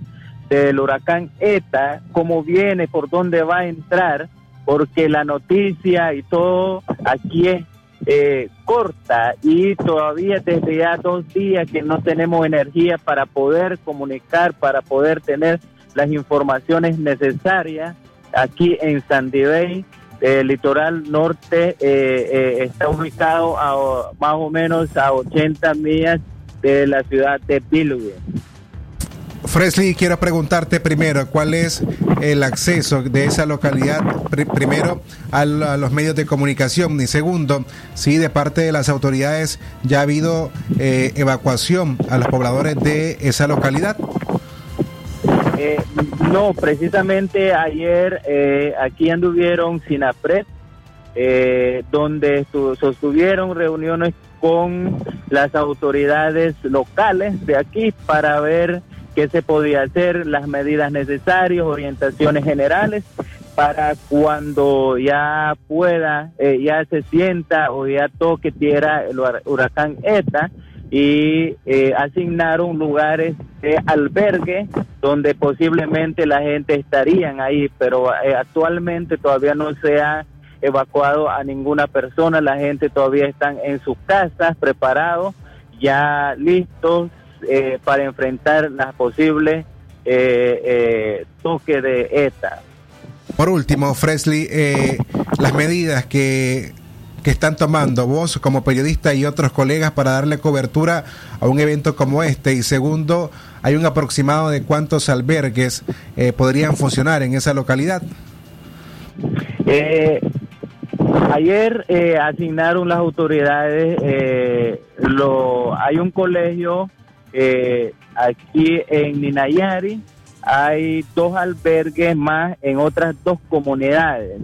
del huracán ETA, cómo viene, por dónde va a entrar, porque la noticia y todo aquí es eh, corta y todavía desde ya dos días que no tenemos energía para poder comunicar, para poder tener las informaciones necesarias aquí en Sandy Bay. El litoral norte eh, eh, está ubicado a más o menos a 80 millas de la ciudad de Billoway. Fresley, quiero preguntarte primero, ¿cuál es el acceso de esa localidad, pri- primero, a, los medios de comunicación? Y segundo, si de parte de las autoridades ya ha habido eh, evacuación a los pobladores de esa localidad. Eh, no, precisamente ayer eh, aquí anduvieron Sinapred, eh, donde sostuvieron reuniones con las autoridades locales de aquí para ver qué se podía hacer, las medidas necesarias, orientaciones generales para cuando ya pueda, eh, ya se sienta o ya toque tierra el hura- huracán ETA y eh, asignaron lugares de albergue donde posiblemente la gente estarían ahí, pero eh, actualmente todavía no se ha evacuado a ninguna persona, la gente todavía están en sus casas preparados, ya listos eh, para enfrentar las posibles eh, eh, toque de ETA. Por último, Fresley, eh, las medidas que, que están tomando vos como periodista y otros colegas para darle cobertura a un evento como este. Y segundo, hay un aproximado de cuántos albergues eh, podrían funcionar en esa localidad. Eh, ayer eh, asignaron las autoridades, eh, lo, hay un colegio eh, aquí en Ninayari, hay dos albergues más en otras dos comunidades.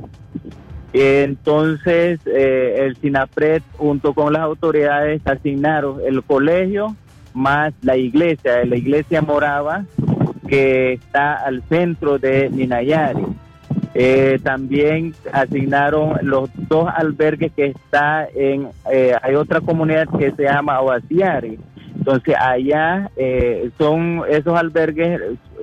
Entonces, eh, el SINAPRED junto con las autoridades asignaron el colegio más la iglesia, la iglesia morava que está al centro de Ninayari. Eh, también asignaron los dos albergues que está en, eh, hay otra comunidad que se llama Oasiari. Entonces allá eh, son esos albergues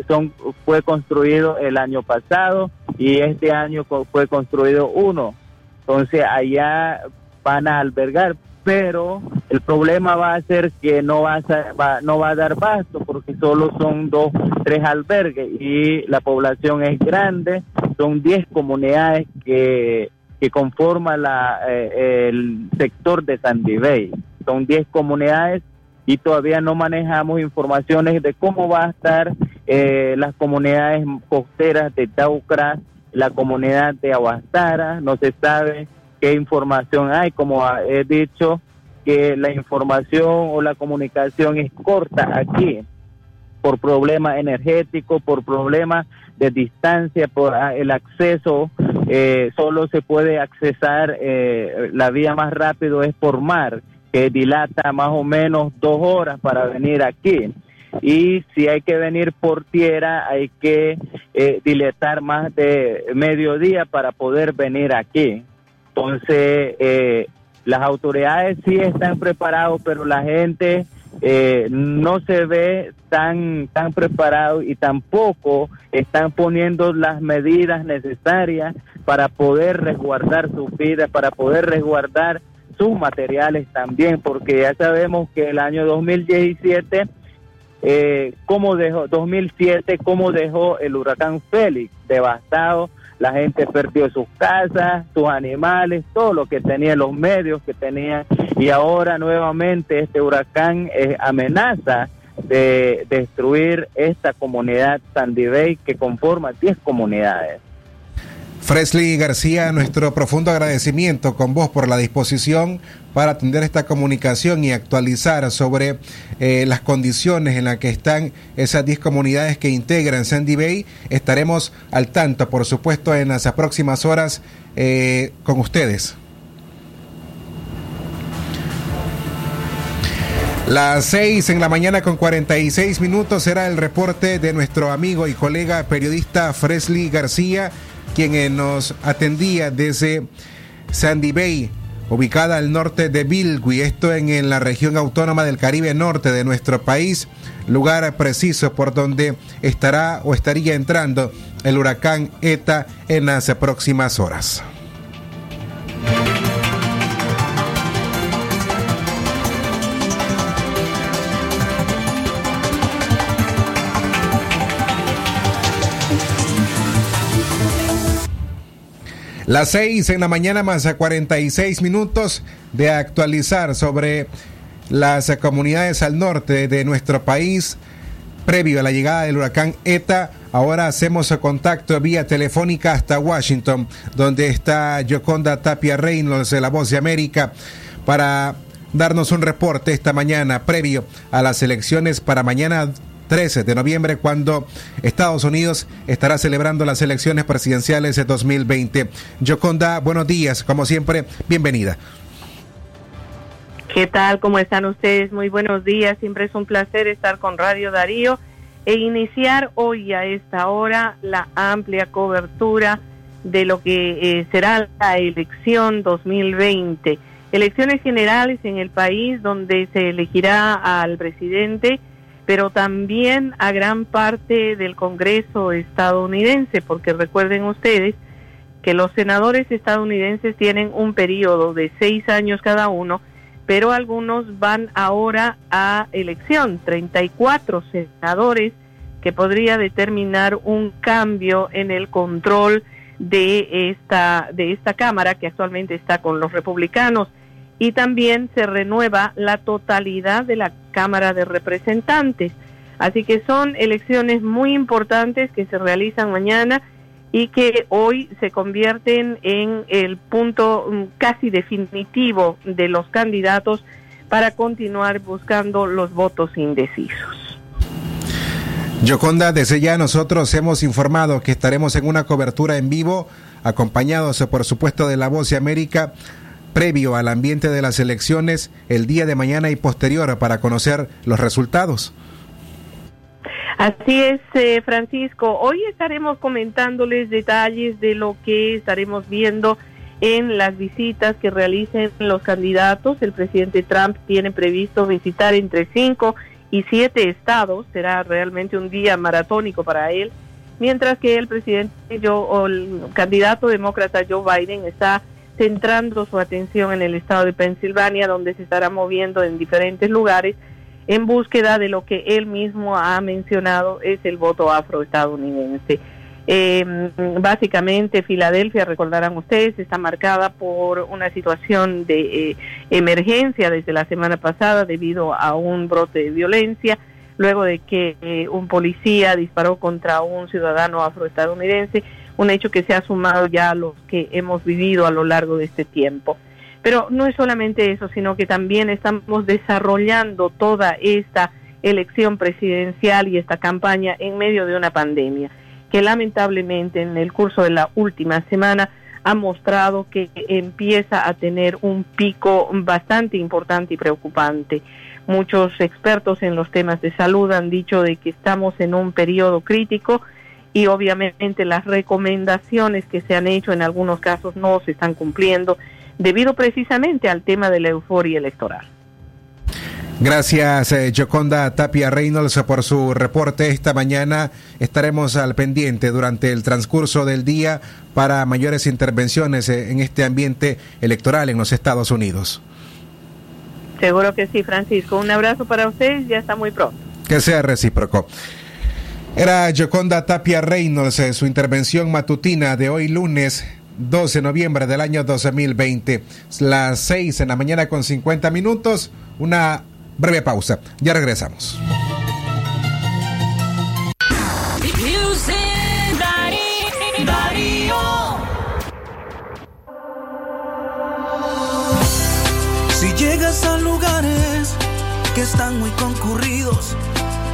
son fue construido el año pasado y este año fue construido uno. Entonces allá van a albergar, pero el problema va a ser que no va a, no va a dar basto porque solo son dos, tres albergues y la población es grande, son 10 comunidades que, que conforman la, eh, el sector de Sandy Bay. Son 10 comunidades y todavía no manejamos informaciones de cómo va a estar eh, las comunidades costeras de Taucra, la comunidad de Aguastara, no se sabe qué información hay, como he dicho, que la información o la comunicación es corta aquí por problemas energéticos, por problemas de distancia, por ah, el acceso, eh, solo se puede accesar, eh, la vía más rápido es por mar, que dilata más o menos dos horas para venir aquí. Y si hay que venir por tierra, hay que eh, dilatar más de mediodía para poder venir aquí. Entonces, eh, las autoridades sí están preparados, pero la gente eh, no se ve tan tan preparado y tampoco están poniendo las medidas necesarias para poder resguardar sus vidas, para poder resguardar sus materiales también, porque ya sabemos que el año 2017 eh, cómo dejó 2007 cómo dejó el huracán Félix. Devastado la gente perdió sus casas sus animales todo lo que tenía los medios que tenía y ahora nuevamente este huracán eh, amenaza de destruir esta comunidad Sandy Bay que conforma 10 comunidades Fresley García, nuestro profundo agradecimiento con vos por la disposición para atender esta comunicación y actualizar sobre eh, las condiciones en las que están esas 10 comunidades que integran Sandy Bay. Estaremos al tanto, por supuesto, en las próximas horas eh, con ustedes. Las 6 en la mañana con 46 minutos será el reporte de nuestro amigo y colega periodista Fresley García, quien eh, nos atendía desde Sandy Bay ubicada al norte de Bilgui, esto en, en la región autónoma del Caribe Norte de nuestro país, lugar preciso por donde estará o estaría entrando el huracán ETA en las próximas horas. Las seis en la mañana más a 46 minutos de actualizar sobre las comunidades al norte de nuestro país previo a la llegada del huracán ETA. Ahora hacemos contacto vía telefónica hasta Washington, donde está Yoconda Tapia Reynolds de La Voz de América, para darnos un reporte esta mañana previo a las elecciones para mañana 13 de noviembre cuando Estados Unidos estará celebrando las elecciones presidenciales de 2020. Yoconda, buenos días, como siempre, bienvenida. ¿Qué tal? ¿Cómo están ustedes? Muy buenos días. Siempre es un placer estar con Radio Darío e iniciar hoy a esta hora la amplia cobertura de lo que eh, será la elección 2020. Elecciones generales en el país donde se elegirá al presidente, pero también a gran parte del Congreso estadounidense, porque recuerden ustedes que los senadores estadounidenses tienen un periodo de seis años cada uno pero algunos van ahora a elección, 34 senadores que podría determinar un cambio en el control de esta de esta cámara que actualmente está con los republicanos y también se renueva la totalidad de la Cámara de Representantes. Así que son elecciones muy importantes que se realizan mañana y que hoy se convierten en el punto mm, casi definitivo de los candidatos para continuar buscando los votos indecisos. Yoconda, desde ya nosotros hemos informado que estaremos en una cobertura en vivo, acompañados por supuesto de La Voz de América, previo al ambiente de las elecciones el día de mañana y posterior para conocer los resultados. Así es, eh, Francisco. Hoy estaremos comentándoles detalles de lo que estaremos viendo en las visitas que realicen los candidatos. El presidente Trump tiene previsto visitar entre cinco y siete estados. Será realmente un día maratónico para él. Mientras que el presidente Joe, o el candidato demócrata Joe Biden está centrando su atención en el estado de Pensilvania, donde se estará moviendo en diferentes lugares en búsqueda de lo que él mismo ha mencionado es el voto afroestadounidense. Eh, básicamente, Filadelfia, recordarán ustedes, está marcada por una situación de eh, emergencia desde la semana pasada debido a un brote de violencia, luego de que eh, un policía disparó contra un ciudadano afroestadounidense, un hecho que se ha sumado ya a los que hemos vivido a lo largo de este tiempo. Pero no es solamente eso, sino que también estamos desarrollando toda esta elección presidencial y esta campaña en medio de una pandemia que lamentablemente en el curso de la última semana ha mostrado que empieza a tener un pico bastante importante y preocupante. Muchos expertos en los temas de salud han dicho de que estamos en un periodo crítico y obviamente las recomendaciones que se han hecho en algunos casos no se están cumpliendo debido precisamente al tema de la euforia electoral. Gracias, eh, Joconda Tapia Reynolds, por su reporte esta mañana. Estaremos al pendiente durante el transcurso del día para mayores intervenciones eh, en este ambiente electoral en los Estados Unidos. Seguro que sí, Francisco. Un abrazo para ustedes, ya está muy pronto. Que sea recíproco. Era Joconda Tapia Reynolds, eh, su intervención matutina de hoy lunes 12 de noviembre del año 2020, las 6 en la mañana con 50 minutos, una breve pausa. Ya regresamos. Si llegas a lugares que están muy concurridos,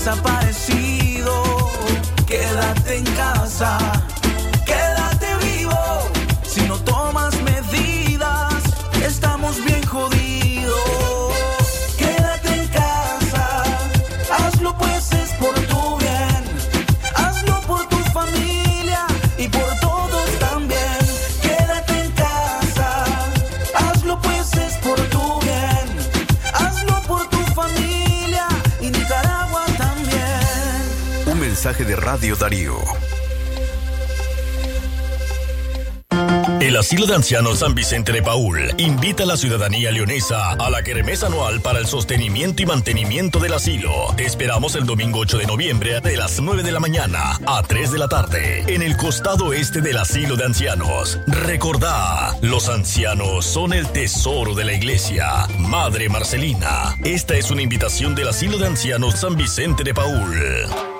Desaparecido. Quédate en casa. De Radio Darío. El Asilo de Ancianos San Vicente de Paul invita a la ciudadanía leonesa a la kermés anual para el sostenimiento y mantenimiento del asilo. Te esperamos el domingo 8 de noviembre de las 9 de la mañana a 3 de la tarde en el costado este del Asilo de Ancianos. Recordá, los ancianos son el tesoro de la iglesia. Madre Marcelina, esta es una invitación del Asilo de Ancianos San Vicente de Paul.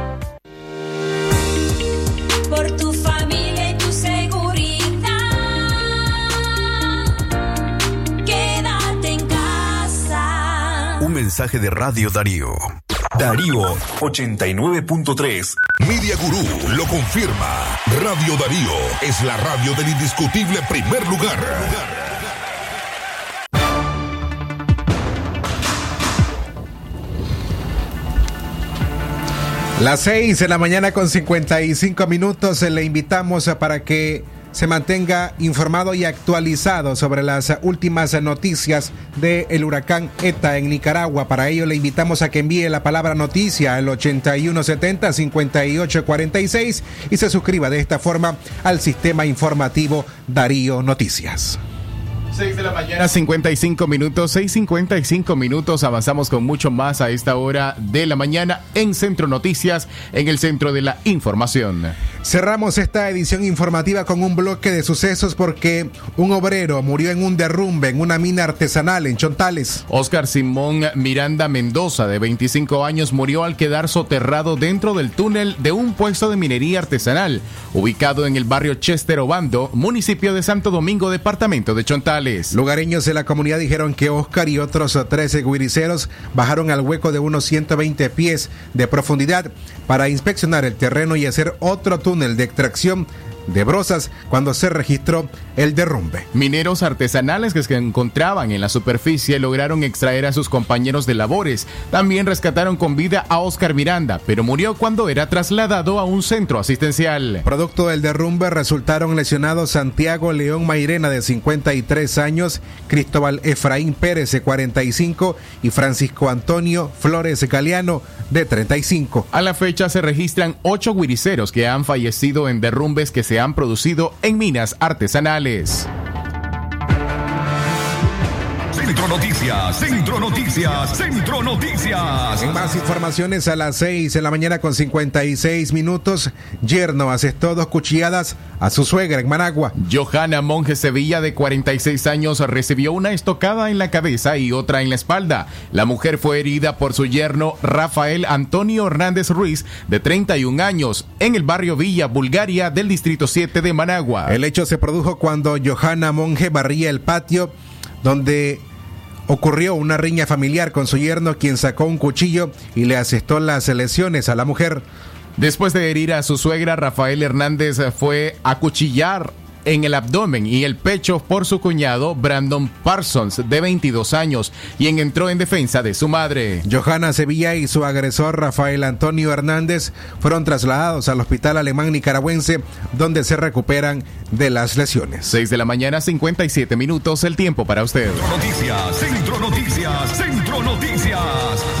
Un mensaje de Radio Darío. Darío 89.3. Media Gurú lo confirma. Radio Darío es la radio del indiscutible primer lugar. Las 6 de la mañana con 55 minutos le invitamos para que se mantenga informado y actualizado sobre las últimas noticias del huracán ETA en Nicaragua. Para ello le invitamos a que envíe la palabra noticia al 8170-5846 y se suscriba de esta forma al sistema informativo Darío Noticias. 6 de la mañana, 55 minutos, 6.55 minutos. Avanzamos con mucho más a esta hora de la mañana en Centro Noticias, en el centro de la información. Cerramos esta edición informativa con un bloque de sucesos porque un obrero murió en un derrumbe en una mina artesanal en Chontales. Oscar Simón Miranda Mendoza, de 25 años, murió al quedar soterrado dentro del túnel de un puesto de minería artesanal, ubicado en el barrio Chester Obando, municipio de Santo Domingo, departamento de Chontales. Lugareños de la comunidad dijeron que Oscar y otros 13 guiriceros bajaron al hueco de unos 120 pies de profundidad para inspeccionar el terreno y hacer otro túnel de extracción de brosas cuando se registró el derrumbe. Mineros artesanales que se encontraban en la superficie lograron extraer a sus compañeros de labores. También rescataron con vida a Oscar Miranda, pero murió cuando era trasladado a un centro asistencial. Producto del derrumbe resultaron lesionados Santiago León Mairena de 53 años, Cristóbal Efraín Pérez de 45 y Francisco Antonio Flores Galeano de 35. A la fecha se registran ocho guiriceros que han fallecido en derrumbes que se han producido en minas artesanales. Centro Noticias, Centro Noticias, Centro Noticias. En más informaciones a las 6 en la mañana con 56 minutos, yerno asestó dos cuchilladas a su suegra en Managua. Johanna Monge Sevilla, de 46 años, recibió una estocada en la cabeza y otra en la espalda. La mujer fue herida por su yerno Rafael Antonio Hernández Ruiz, de 31 años, en el barrio Villa, Bulgaria, del distrito 7 de Managua. El hecho se produjo cuando Johanna Monge barría el patio donde ocurrió una riña familiar con su yerno quien sacó un cuchillo y le asestó las lesiones a la mujer. Después de herir a su suegra, Rafael Hernández fue a cuchillar en el abdomen y el pecho por su cuñado Brandon Parsons, de 22 años, quien entró en defensa de su madre. Johanna Sevilla y su agresor Rafael Antonio Hernández fueron trasladados al hospital alemán nicaragüense, donde se recuperan de las lesiones. 6 de la mañana, 57 minutos, el tiempo para usted. Centro Noticias, Centro Noticias, Centro Noticias.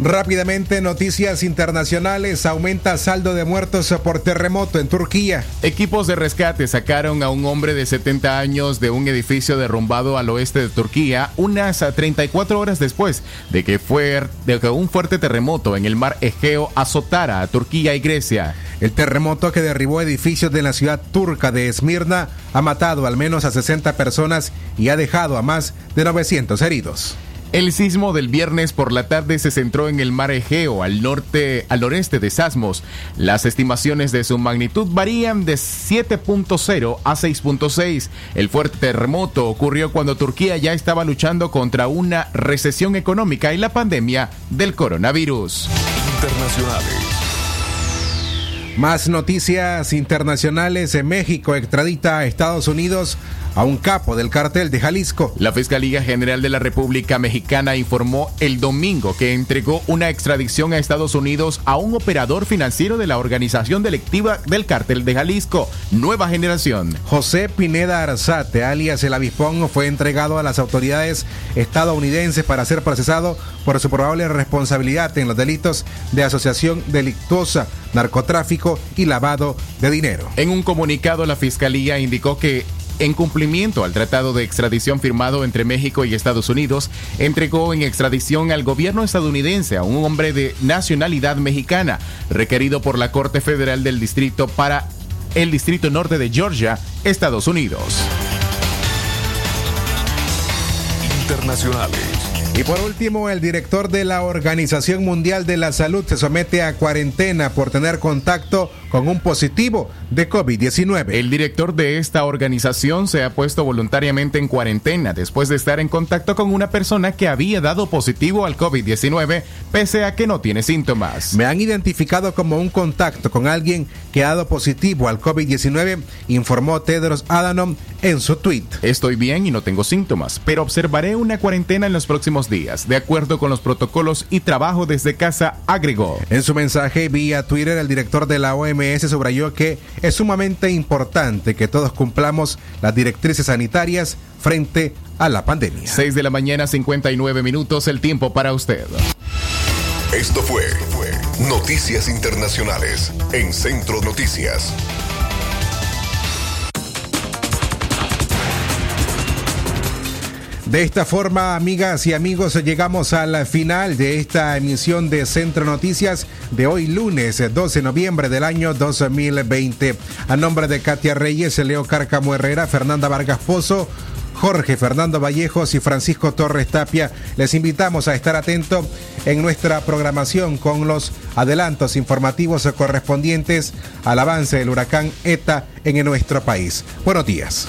Rápidamente, noticias internacionales. Aumenta saldo de muertos por terremoto en Turquía. Equipos de rescate sacaron a un hombre de 70 años de un edificio derrumbado al oeste de Turquía unas 34 horas después de que, fue, de que un fuerte terremoto en el mar Egeo azotara a Turquía y Grecia. El terremoto que derribó edificios de la ciudad turca de Esmirna ha matado al menos a 60 personas y ha dejado a más de 900 heridos. El sismo del viernes por la tarde se centró en el mar Egeo, al norte, al noreste de Sasmos. Las estimaciones de su magnitud varían de 7.0 a 6.6. El fuerte terremoto ocurrió cuando Turquía ya estaba luchando contra una recesión económica y la pandemia del coronavirus. Internacionales. Más noticias internacionales. En México extradita a Estados Unidos a un capo del cartel de Jalisco. La Fiscalía General de la República Mexicana informó el domingo que entregó una extradición a Estados Unidos a un operador financiero de la organización delictiva del cartel de Jalisco, Nueva Generación. José Pineda Arzate, alias el Avispón, fue entregado a las autoridades estadounidenses para ser procesado por su probable responsabilidad en los delitos de asociación delictuosa, narcotráfico y lavado de dinero. En un comunicado, la Fiscalía indicó que en cumplimiento al tratado de extradición firmado entre México y Estados Unidos, entregó en extradición al gobierno estadounidense a un hombre de nacionalidad mexicana, requerido por la Corte Federal del Distrito para el Distrito Norte de Georgia, Estados Unidos. Internacionales. Y por último, el director de la Organización Mundial de la Salud se somete a cuarentena por tener contacto con un positivo de COVID-19. El director de esta organización se ha puesto voluntariamente en cuarentena después de estar en contacto con una persona que había dado positivo al COVID-19 pese a que no tiene síntomas. Me han identificado como un contacto con alguien que ha dado positivo al COVID-19, informó Tedros Adhanom en su tweet. Estoy bien y no tengo síntomas, pero observaré una cuarentena en los próximos días, de acuerdo con los protocolos y trabajo desde casa, agregó. En su mensaje vía Twitter, el director de la OMS subrayó que es sumamente importante que todos cumplamos las directrices sanitarias frente a la pandemia. 6 de la mañana, 59 minutos, el tiempo para usted. Esto fue, fue Noticias Internacionales en Centro Noticias. De esta forma, amigas y amigos, llegamos al final de esta emisión de Centro Noticias de hoy lunes 12 de noviembre del año 2020. A nombre de Katia Reyes, Leo Cárcamo Herrera, Fernanda Vargas Pozo, Jorge Fernando Vallejos y Francisco Torres Tapia. Les invitamos a estar atentos en nuestra programación con los adelantos informativos correspondientes al avance del huracán ETA en nuestro país. Buenos días.